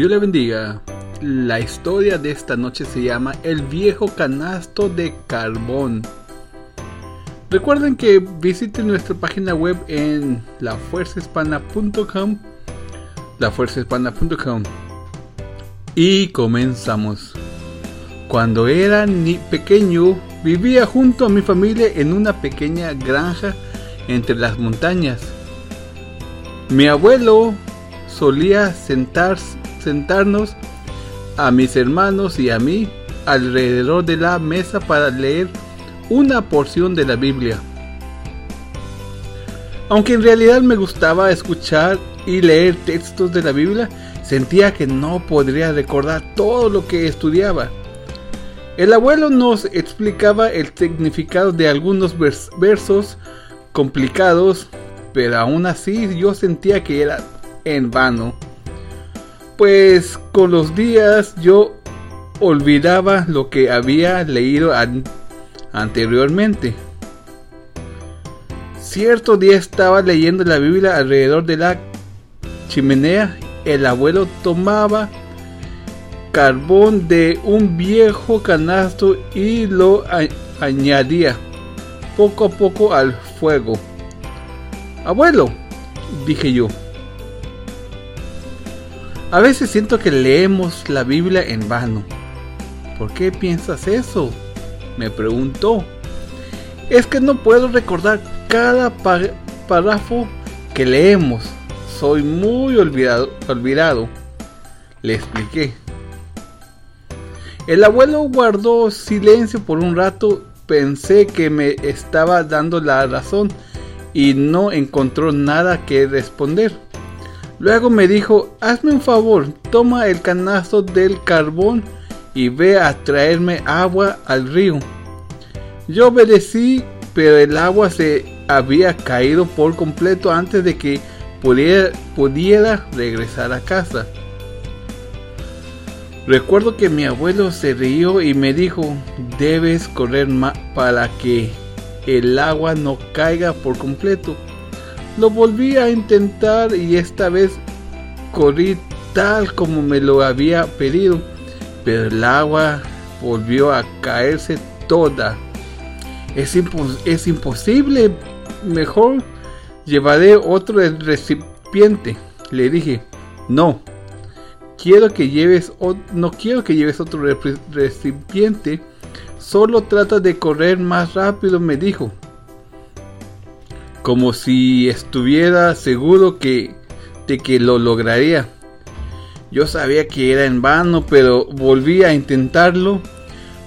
Dios le bendiga. La historia de esta noche se llama El viejo canasto de carbón. Recuerden que visiten nuestra página web en lafuerzahispana.com lafuerzahispana.com y comenzamos. Cuando era ni pequeño, vivía junto a mi familia en una pequeña granja entre las montañas. Mi abuelo solía sentarse sentarnos a mis hermanos y a mí alrededor de la mesa para leer una porción de la Biblia. Aunque en realidad me gustaba escuchar y leer textos de la Biblia, sentía que no podría recordar todo lo que estudiaba. El abuelo nos explicaba el significado de algunos versos complicados, pero aún así yo sentía que era en vano pues con los días yo olvidaba lo que había leído anteriormente. Cierto día estaba leyendo la Biblia alrededor de la chimenea. El abuelo tomaba carbón de un viejo canasto y lo añadía poco a poco al fuego. Abuelo, dije yo, a veces siento que leemos la Biblia en vano. ¿Por qué piensas eso? Me preguntó. Es que no puedo recordar cada párrafo que leemos. Soy muy olvidado, olvidado. Le expliqué. El abuelo guardó silencio por un rato. Pensé que me estaba dando la razón y no encontró nada que responder. Luego me dijo, hazme un favor, toma el canasto del carbón y ve a traerme agua al río. Yo obedecí, pero el agua se había caído por completo antes de que pudiera, regresar a casa. Recuerdo que mi abuelo se rió y me dijo, debes correr para que el agua no caiga por completo. Lo volví a intentar y esta vez corrí tal como me lo había pedido, pero el agua volvió a caerse toda. Es, es imposible, mejor llevaré otro recipiente. Le dije, no, quiero que lleves, no quiero que lleves otro recipiente, solo trata de correr más rápido, me dijo como si estuviera seguro que, de que lo lograría. Yo sabía que era en vano, pero volví a intentarlo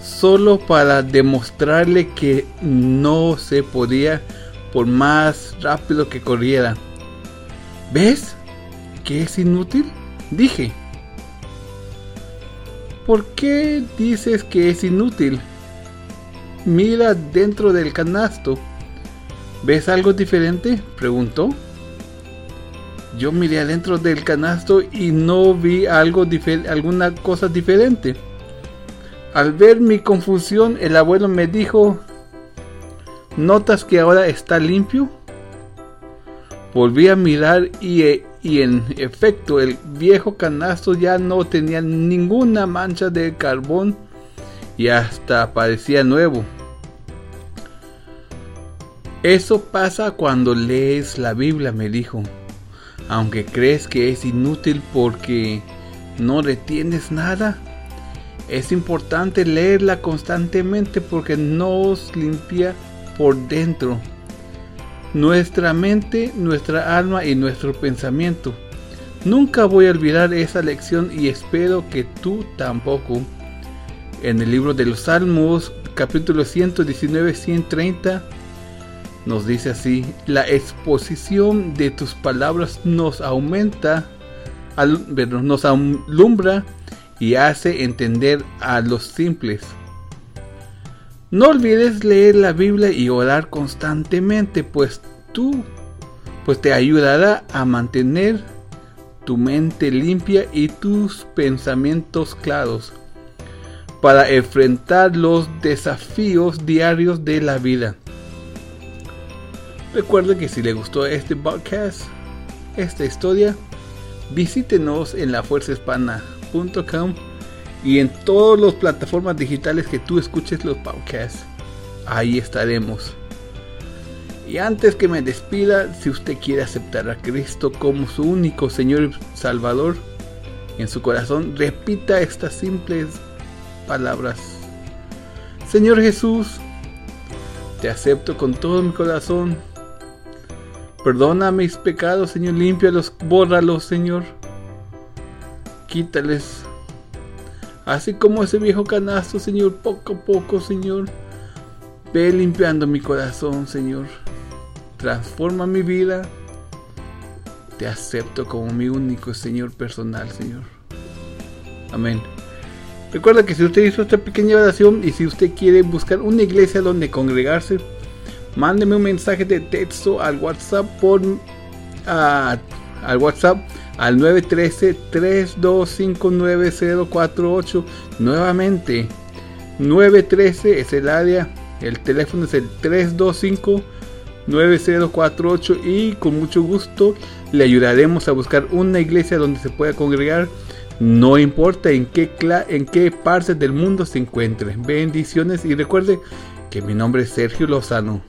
solo para demostrarle que no se podía por más rápido que corriera. ¿Ves? ¿Que es inútil? Dije. ¿Por qué dices que es inútil? Mira dentro del canasto. ¿Ves algo diferente? preguntó. Yo miré adentro del canasto y no vi algo alguna cosa diferente. Al ver mi confusión, el abuelo me dijo, ¿notas que ahora está limpio? Volví a mirar y, y en efecto el viejo canasto ya no tenía ninguna mancha de carbón y hasta parecía nuevo. Eso pasa cuando lees la Biblia, me dijo. Aunque crees que es inútil porque no retienes nada, es importante leerla constantemente porque nos limpia por dentro. Nuestra mente, nuestra alma y nuestro pensamiento. Nunca voy a olvidar esa lección y espero que tú tampoco. En el libro de los Salmos, capítulo 119, 130, nos dice así, la exposición de tus palabras nos aumenta, nos alumbra y hace entender a los simples. No olvides leer la Biblia y orar constantemente, pues tú pues te ayudará a mantener tu mente limpia y tus pensamientos claros para enfrentar los desafíos diarios de la vida. Recuerden que si les gustó este podcast, esta historia, visítenos en lafuerzahispana.com y en todas las plataformas digitales que tú escuches los podcasts. Ahí estaremos. Y antes que me despida, si usted quiere aceptar a Cristo como su único Señor y Salvador en su corazón, repita estas simples palabras. Señor Jesús, te acepto con todo mi corazón. Perdona mis pecados, Señor, límpialos, bórralos, Señor. Quítales Así como ese viejo canasto, Señor, poco a poco, Señor. Ve limpiando mi corazón, Señor. Transforma mi vida. Te acepto como mi único Señor personal, Señor. Amén. Recuerda que si usted hizo esta pequeña oración y si usted quiere buscar una iglesia donde congregarse, mándeme un mensaje de texto al WhatsApp por al WhatsApp al 913-3259-048. Nuevamente, 913 es el área, el teléfono es el 325-9048 y con mucho gusto le ayudaremos a buscar una iglesia donde se pueda congregar. No importa en qué, en qué parte del mundo se encuentre. Bendiciones y recuerde que mi nombre es Sergio Lozano.